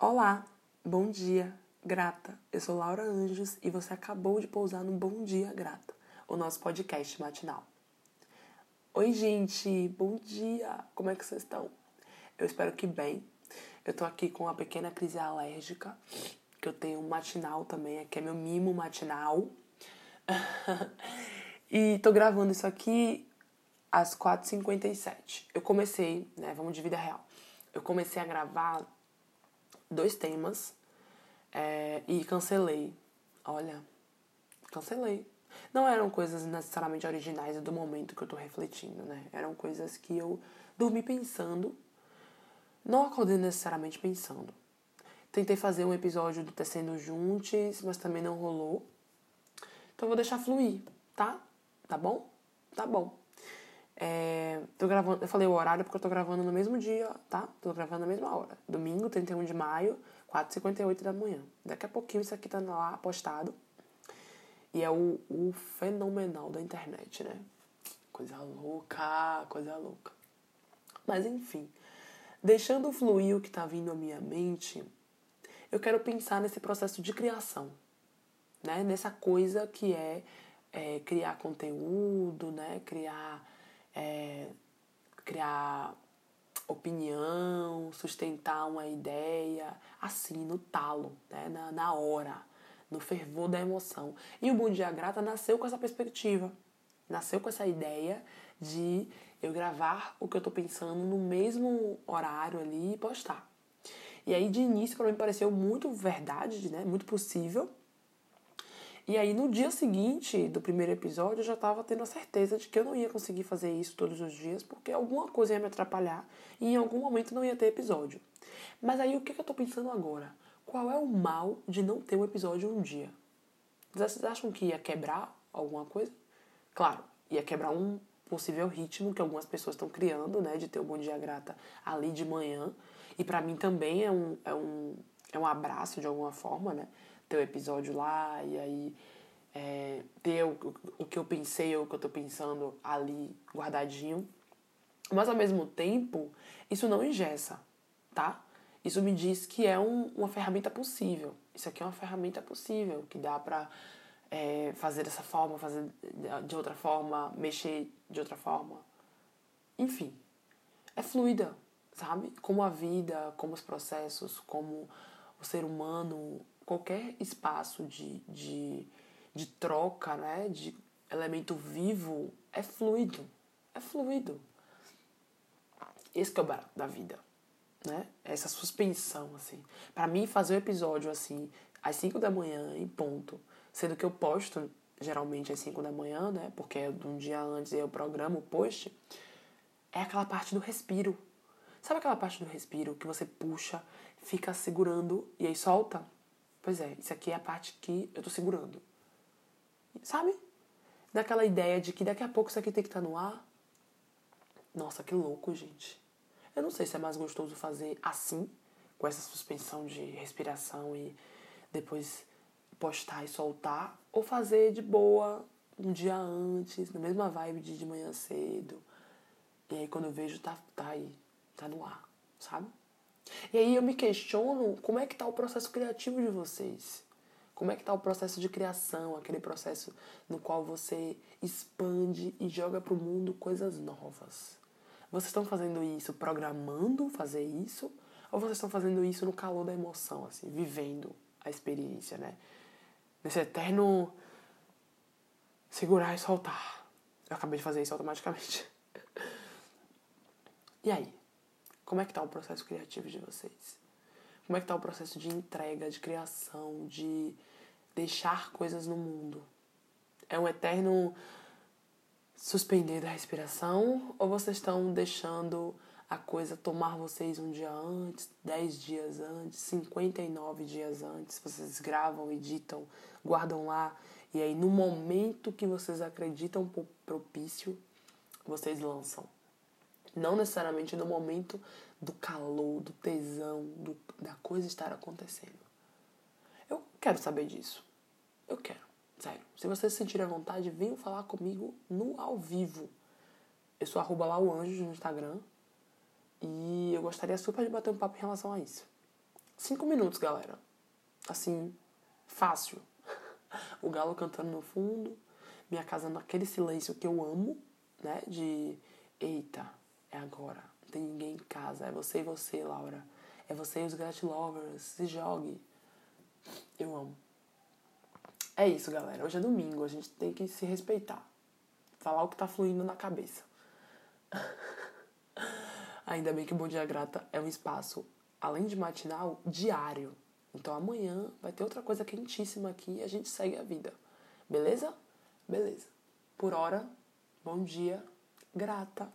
Olá, bom dia, grata. Eu sou Laura Anjos e você acabou de pousar no Bom Dia Grata, o nosso podcast matinal. Oi, gente, bom dia. Como é que vocês estão? Eu espero que bem. Eu tô aqui com uma pequena crise alérgica, que eu tenho um matinal também, que é meu mimo matinal. e tô gravando isso aqui às 4h57. Eu comecei, né? Vamos de vida real. Eu comecei a gravar dois temas é, e cancelei. Olha, cancelei. Não eram coisas necessariamente originais do momento que eu tô refletindo, né? Eram coisas que eu dormi pensando, não acordei necessariamente pensando. Tentei fazer um episódio do Tecendo Juntos, mas também não rolou. Então eu vou deixar fluir, tá? Tá bom? Tá bom. É, tô gravando, eu falei o horário porque eu tô gravando no mesmo dia, tá? Tô gravando na mesma hora. Domingo, 31 de maio, 4h58 da manhã. Daqui a pouquinho isso aqui tá lá postado. E é o, o fenomenal da internet, né? Coisa louca, coisa louca. Mas enfim, deixando fluir o que tá vindo à minha mente, eu quero pensar nesse processo de criação, né? Nessa coisa que é, é criar conteúdo, né? Criar é, criar opinião, sustentar uma ideia, assim, no talo, né? na, na hora, no fervor da emoção. E o Bom Dia Grata nasceu com essa perspectiva, nasceu com essa ideia de eu gravar o que eu tô pensando no mesmo horário ali e postar. E aí, de início, para mim pareceu muito verdade, né? muito possível, e aí no dia seguinte do primeiro episódio eu já estava tendo a certeza de que eu não ia conseguir fazer isso todos os dias, porque alguma coisa ia me atrapalhar e em algum momento não ia ter episódio. Mas aí o que, que eu estou pensando agora? Qual é o mal de não ter um episódio um dia? Vocês acham que ia quebrar alguma coisa? Claro, ia quebrar um possível ritmo que algumas pessoas estão criando, né, de ter o Bom Dia Grata ali de manhã. E para mim também é um, é, um, é um abraço de alguma forma, né? Teu episódio lá e aí é, ter o, o que eu pensei ou o que eu tô pensando ali guardadinho. Mas ao mesmo tempo, isso não engessa, tá? Isso me diz que é um, uma ferramenta possível. Isso aqui é uma ferramenta possível, que dá pra é, fazer dessa forma, fazer de outra forma, mexer de outra forma. Enfim, é fluida, sabe? Como a vida, como os processos, como o ser humano qualquer espaço de, de, de troca, né, de elemento vivo, é fluido. É fluido. Esse que é o barato da vida, né? Essa suspensão, assim. para mim, fazer um episódio, assim, às 5 da manhã, em ponto, sendo que eu posto geralmente às 5 da manhã, né? Porque é um dia antes eu programo o post, é aquela parte do respiro. Sabe aquela parte do respiro que você puxa, fica segurando e aí solta? Pois é, isso aqui é a parte que eu tô segurando. Sabe? Daquela ideia de que daqui a pouco isso aqui tem que estar tá no ar. Nossa, que louco, gente. Eu não sei se é mais gostoso fazer assim, com essa suspensão de respiração e depois postar e soltar, ou fazer de boa um dia antes, na mesma vibe de de manhã cedo. E aí quando eu vejo, tá, tá aí, tá no ar, sabe? E aí eu me questiono como é que está o processo criativo de vocês. Como é que está o processo de criação, aquele processo no qual você expande e joga para o mundo coisas novas. Vocês estão fazendo isso programando fazer isso? Ou vocês estão fazendo isso no calor da emoção, assim, vivendo a experiência, né? Nesse eterno segurar e soltar. Eu acabei de fazer isso automaticamente. e aí? Como é que está o processo criativo de vocês? Como é que está o processo de entrega, de criação, de deixar coisas no mundo? É um eterno suspender da respiração ou vocês estão deixando a coisa tomar vocês um dia antes, dez dias antes, 59 dias antes? Vocês gravam, editam, guardam lá e aí no momento que vocês acreditam propício, vocês lançam. Não necessariamente no momento do calor, do tesão, do, da coisa estar acontecendo. Eu quero saber disso. Eu quero. Sério. Se vocês se sentirem à vontade, venham falar comigo no ao vivo. Eu sou arroba lá o anjo no Instagram. E eu gostaria super de bater um papo em relação a isso. Cinco minutos, galera. Assim, fácil. o galo cantando no fundo, minha casa naquele silêncio que eu amo, né? De eita, agora. Não tem ninguém em casa. É você e você, Laura. É você e os Grat Lovers. Se jogue. Eu amo. É isso, galera. Hoje é domingo. A gente tem que se respeitar. Falar o que tá fluindo na cabeça. Ainda bem que o Bom Dia Grata é um espaço, além de matinal, diário. Então amanhã vai ter outra coisa quentíssima aqui e a gente segue a vida. Beleza? Beleza. Por hora, bom dia, grata.